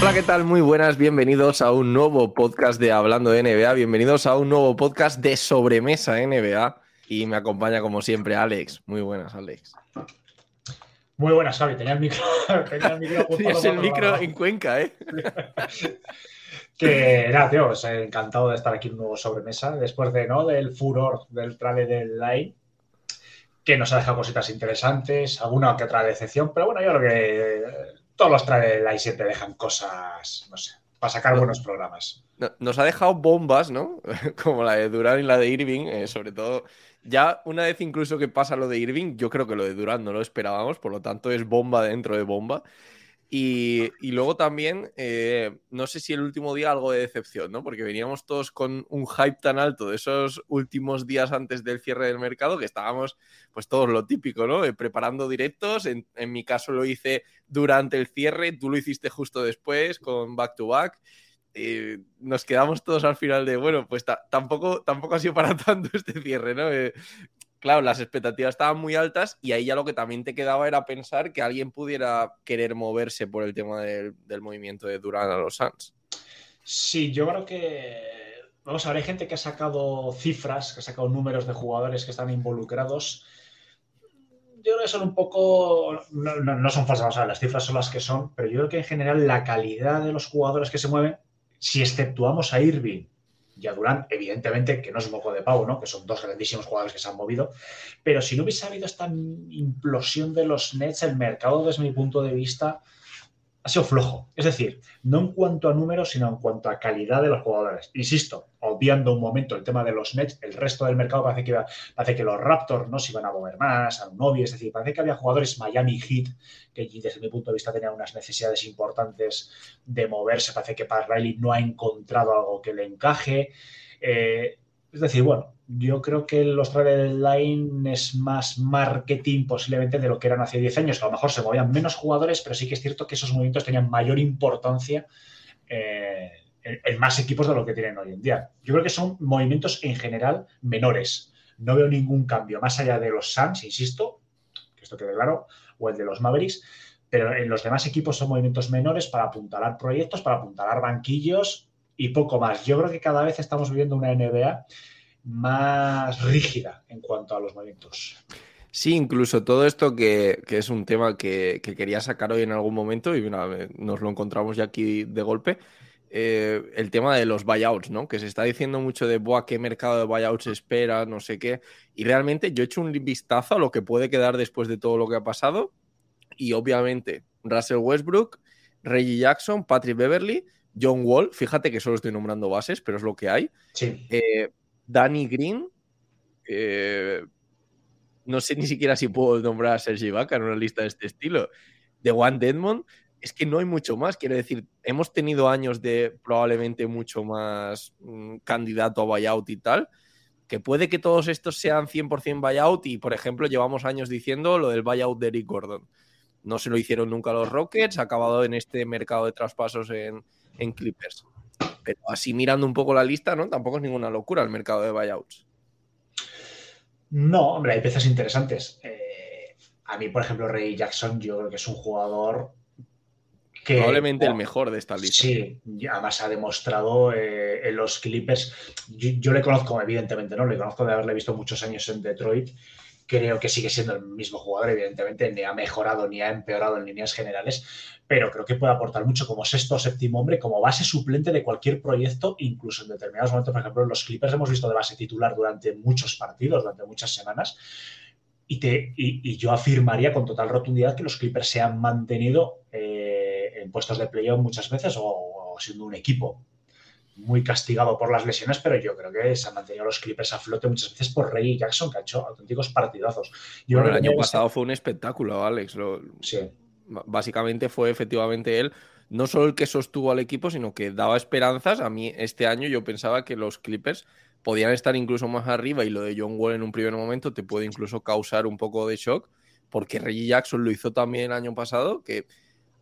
Hola, ¿qué tal? Muy buenas, bienvenidos a un nuevo podcast de Hablando de NBA, bienvenidos a un nuevo podcast de sobremesa NBA y me acompaña como siempre Alex. Muy buenas, Alex. Muy buenas, Javi. Tenía el micro. Tenía el micro el en Cuenca, ¿eh? Que nada, tío, pues, encantado de estar aquí en un nuevo sobremesa. Después de, ¿no? Del furor del trailer del line, que nos ha dejado cositas interesantes, alguna que otra decepción, pero bueno, yo creo que todos los trailers line siempre dejan cosas, no sé, para sacar buenos programas. No- Nos ha dejado bombas, ¿no? Como la de Durán y la de Irving, eh, sobre todo. Ya una vez incluso que pasa lo de Irving, yo creo que lo de Durán no lo esperábamos, por lo tanto es bomba dentro de bomba. Y, luego también, eh, no sé si el último día algo de decepción, ¿no? Porque veníamos todos con un hype tan alto de esos últimos días antes del cierre del mercado que estábamos, pues todos lo típico, ¿no? Eh, preparando directos. En, en mi caso lo hice durante el cierre, tú lo hiciste justo después con back to back. Eh, nos quedamos todos al final de, bueno, pues ta- tampoco, tampoco ha sido para tanto este cierre, ¿no? Eh, claro, las expectativas estaban muy altas y ahí ya lo que también te quedaba era pensar que alguien pudiera querer moverse por el tema del, del movimiento de Durán a los Suns. Sí, yo creo que. Vamos a ver, hay gente que ha sacado cifras, que ha sacado números de jugadores que están involucrados. Yo creo que son un poco. No, no- no son falsas, vamos a ver, las cifras son las que son, pero yo creo que en general la calidad de los jugadores que se mueven, si exceptuamos a Irving y a Durán, evidentemente que no es un moco de pavo, ¿no? Que son dos grandísimos jugadores que se han movido, pero si no hubiese habido esta implosión de los Nets, el mercado, desde mi punto de vista, ha sido flojo. Es decir, no en cuanto a números, sino en cuanto a calidad de los jugadores. Insisto, obviando un momento el tema de los Nets, el resto del mercado parece que, que los Raptors no se iban a mover más, a un novio, es decir, parece que había jugadores Miami Heat que desde mi punto de vista tenían unas necesidades importantes de moverse. Parece que Pat Riley no ha encontrado algo que le encaje. Eh, es decir, bueno, yo creo que los trade line es más marketing posiblemente de lo que eran hace 10 años, a lo mejor se movían menos jugadores, pero sí que es cierto que esos movimientos tenían mayor importancia eh, en, en más equipos de lo que tienen hoy en día. Yo creo que son movimientos en general menores. No veo ningún cambio más allá de los Suns, insisto, que esto quede claro, o el de los Mavericks, pero en los demás equipos son movimientos menores para apuntalar proyectos, para apuntalar banquillos y poco más. Yo creo que cada vez estamos viviendo una NBA más rígida en cuanto a los movimientos. Sí, incluso todo esto que, que es un tema que, que quería sacar hoy en algún momento y mira, eh, nos lo encontramos ya aquí de golpe. eh, el tema de los buyouts, ¿no? Que se está diciendo mucho de, Buah, qué mercado de buyouts espera, no sé qué. Y realmente yo he hecho un vistazo a lo que puede quedar después de todo lo que ha pasado. Y obviamente, Russell Westbrook, Reggie Jackson, Patrick Beverly, John Wall, fíjate que solo estoy nombrando bases, pero es lo que hay. Sí. Eh, Danny Green, no sé ni siquiera si puedo nombrar a Sergi Vaca en una lista de este estilo. De Juan Dedmond, es que no hay mucho más. Quiero decir, hemos tenido años de probablemente mucho más mm, candidato a buyout y tal, que puede que todos estos sean 100% buyout y, por ejemplo, llevamos años diciendo lo del buyout de Eric Gordon. No se lo hicieron nunca los Rockets, ha acabado en este mercado de traspasos en Clippers. Pero así mirando un poco la lista, ¿no? Tampoco es ninguna locura el mercado de buyouts. No, hombre, hay piezas interesantes. Eh, a mí, por ejemplo, Ray Jackson, yo creo que es un jugador que. Probablemente el mejor de esta lista. Sí, además ha demostrado eh, en los Clippers. Yo, yo le conozco, evidentemente, ¿no? Le conozco de haberle visto muchos años en Detroit. Creo que sigue siendo el mismo jugador, evidentemente, ni ha mejorado ni ha empeorado en líneas generales, pero creo que puede aportar mucho como sexto o séptimo hombre, como base suplente de cualquier proyecto, incluso en determinados momentos, por ejemplo, los Clippers hemos visto de base titular durante muchos partidos, durante muchas semanas, y, te, y, yo afirmaría con total rotundidad que los Clippers se han mantenido eh, en puestos de playoff muchas veces o siendo un equipo muy castigado por las lesiones, pero yo creo que se han mantenido los Clippers a flote muchas veces por Reggie Jackson, que ha hecho auténticos partidazos. Yo Bueno, creo el año ese- pasado fue un espectáculo, Alex. Lo- Sí. básicamente fue efectivamente él, no solo el que sostuvo al equipo, sino que daba esperanzas. A mí este año yo pensaba que los Clippers podían estar incluso más arriba y lo de John Wall en un primer momento te puede incluso causar un poco de shock, porque Reggie Jackson lo hizo también el año pasado, que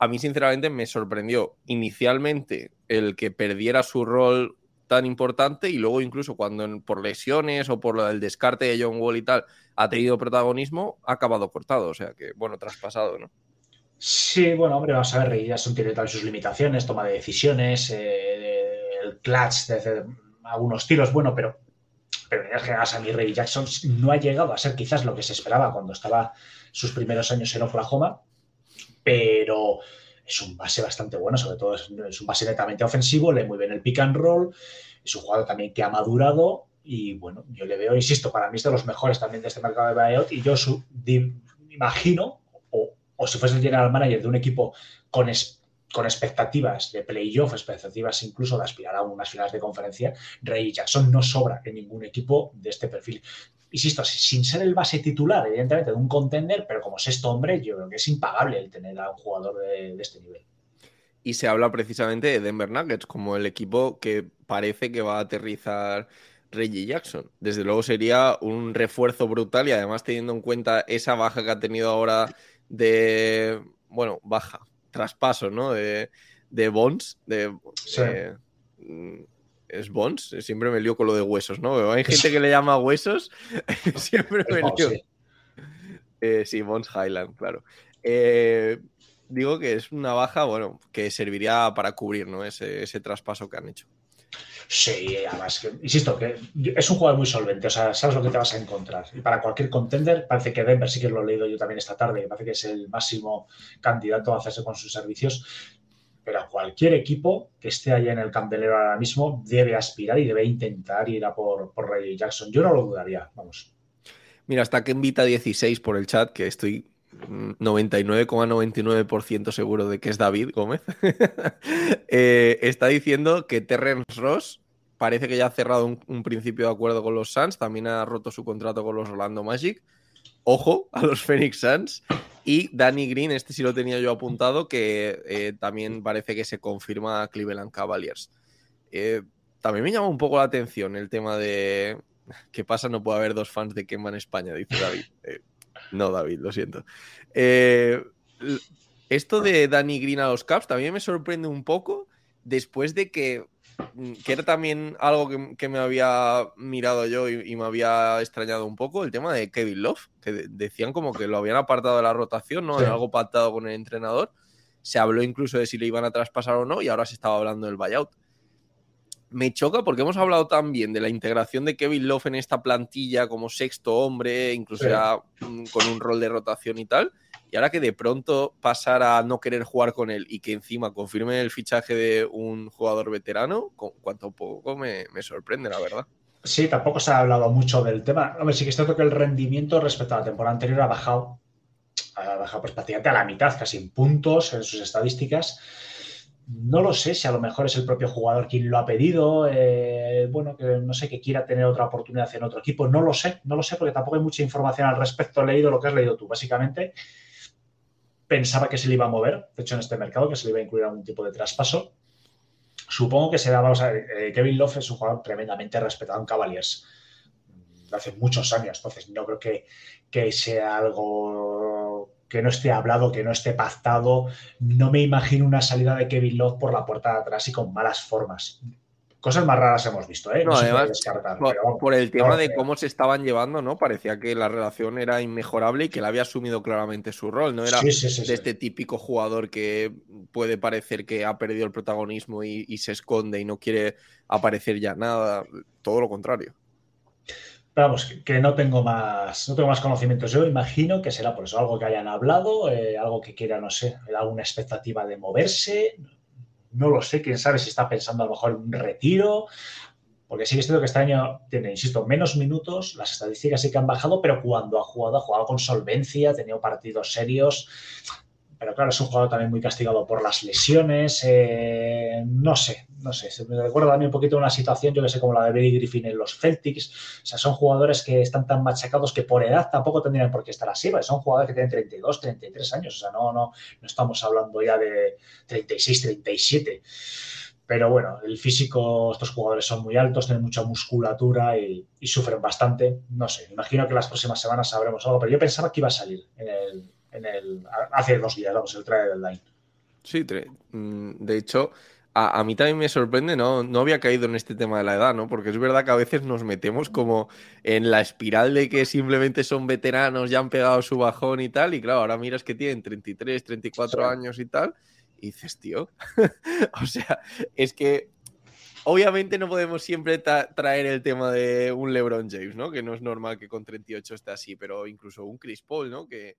a mí sinceramente me sorprendió inicialmente el que perdiera su rol tan importante y luego incluso cuando por lesiones o por el descarte de John Wall y tal ha tenido protagonismo, ha acabado cortado, o sea que bueno, traspasado, ¿no? Sí, bueno, hombre, vamos a ver, Jackson tiene sus limitaciones, toma de decisiones, eh, el clutch de algunos tiros, bueno, pero, pero en generales a mí Reggie Jackson no ha llegado a ser quizás lo que se esperaba cuando estaba sus primeros años en Oklahoma, pero es un base bastante bueno, sobre todo es, un base netamente ofensivo, lee muy bien el pick and roll, es un jugador también que ha madurado y bueno, yo le veo, insisto, para mí es de los mejores también de este mercado de buyout y yo su, di- imagino, o, o si fuese el general manager de un equipo con, es- con expectativas de playoff, expectativas incluso de aspirar a unas finales de conferencia, Ray Jackson no sobra en ningún equipo de este perfil. Insisto, sin ser el base titular, evidentemente, de un contender, pero como sexto hombre, yo creo que es impagable el tener a un jugador de, de este nivel. Y se habla precisamente de Denver Nuggets como el equipo que parece que va a aterrizar Reggie Jackson. Desde luego sería un refuerzo brutal y además teniendo en cuenta esa baja que ha tenido ahora de, bueno, baja, traspaso, ¿no? De, de Bonds, de... Sí. eh, ¿Es Bonds? Siempre me lío con lo de huesos, ¿no? Hay gente que le llama huesos, siempre me lío. sí. Eh, sí, Bones Highland, claro. Eh, digo que es una baja, bueno, que serviría para cubrir, ¿no? Ese, ese traspaso que han hecho. Sí, además, que, insisto, que es un jugador muy solvente, o sea, sabes lo que te vas a encontrar. Y para cualquier contender, parece que Denver, sí que lo he leído yo también esta tarde, que parece que es el máximo candidato a hacerse con sus servicios. Pero cualquier equipo que esté allá en el candelero ahora mismo debe aspirar y debe intentar ir a por, por Ray Jackson. Yo no lo dudaría, vamos. Mira, está que invita 16 por el chat, que estoy mm, 99,99% seguro de que es David Gómez. Eh, está diciendo que Terrence Ross parece que ya ha cerrado un, un principio de acuerdo con los Suns, también ha roto su contrato con los Orlando Magic. Ojo a los Phoenix Suns. Y Danny Green, este sí lo tenía yo apuntado, que eh, también parece que se confirma a Cleveland Cavaliers. Eh, también me llama un poco la atención el tema de ¿Qué pasa? No puede haber dos fans de Kemba en España, dice David. Eh, no, David, lo siento. Esto de Danny Green a los Caps también me sorprende un poco después de que, que era también algo que, que me había mirado yo y, y me había extrañado un poco, el tema de Kevin Love, que de- decían como que lo habían apartado de la rotación, ¿no? Sí. Algo pactado con el entrenador. Se habló incluso de si le iban a traspasar o no y ahora se estaba hablando del buyout me choca porque hemos hablado también de la integración de Kevin Love en esta plantilla como sexto hombre, incluso Sí. ya mm, con un rol de rotación y tal. Y ahora que de pronto pasara a no querer jugar con él y que encima confirme el fichaje de un jugador veterano, cu- cuanto poco me, me sorprende, la verdad. Sí, tampoco se ha hablado mucho del tema. Hombre, sí que es cierto que el rendimiento respecto a la temporada anterior ha bajado, ha bajado pues, prácticamente a la mitad, casi en puntos en sus estadísticas. No lo sé si a lo mejor es el propio jugador quien lo ha pedido, eh, bueno, que no sé, que quiera tener otra oportunidad en otro equipo. No lo sé, no lo sé porque tampoco hay mucha información al respecto. He leído lo que has leído tú, básicamente. Pensaba que se le iba a mover, de hecho, en este mercado, que se le iba a incluir algún tipo de traspaso. Supongo que será, vamos a ver, eh, Kevin Love es un jugador tremendamente respetado en Cavaliers de hace muchos años, entonces no creo que, que sea algo que no esté hablado, que no esté pactado. No me imagino una salida de Kevin Love por la puerta de atrás y con malas formas. Cosas más raras hemos visto, ¿eh? No, se puede además, Por, pero vamos, por el tema no, de cómo se estaban llevando, ¿no? Parecía que la relación era inmejorable y que él había asumido claramente su rol. No era Sí, sí, sí, de este típico jugador que puede parecer que ha perdido el protagonismo y, y se esconde y no quiere aparecer ya nada. Todo lo contrario. Pero vamos, que, que no tengo más, no tengo más conocimientos. Yo imagino que será por eso, algo que hayan hablado, eh, algo que quiera, no sé, alguna expectativa de moverse. No lo sé, quién sabe si está pensando a lo mejor en un retiro. Porque sí que es cierto que este año tiene, insisto, menos minutos, las estadísticas sí que han bajado, pero cuando ha jugado, ha jugado con solvencia, ha tenido partidos serios. Pero claro, es un jugador también muy castigado por las lesiones. eh, no sé, no sé. Me recuerda también un poquito una situación, yo que sé, como la de Billy Griffin en los Celtics. O sea, son jugadores que están tan machacados que por edad tampoco tendrían por qué estar así. ¿vale? Son jugadores que tienen 32, 33 años. O sea, no, no, no estamos hablando ya de 36, 37. Pero bueno, el físico, estos jugadores son muy altos, tienen mucha musculatura y, y sufren bastante. No sé, imagino que las próximas semanas sabremos algo, pero yo pensaba que iba a salir en el, en el, hace dos días, vamos, el trailer del line. Sí, mm, de hecho, a, a mí también me sorprende, ¿no? No había caído en este tema de la edad, ¿no? Porque es verdad que a veces nos metemos como en la espiral de que simplemente son veteranos, ya han pegado su bajón y tal, y claro, ahora miras que tienen 33, 34 Sí. años y tal, y dices, tío, o sea, es que obviamente no podemos siempre traer el tema de un LeBron James, ¿no? Que no es normal que con 38 esté así, pero incluso un Chris Paul, ¿no? Que,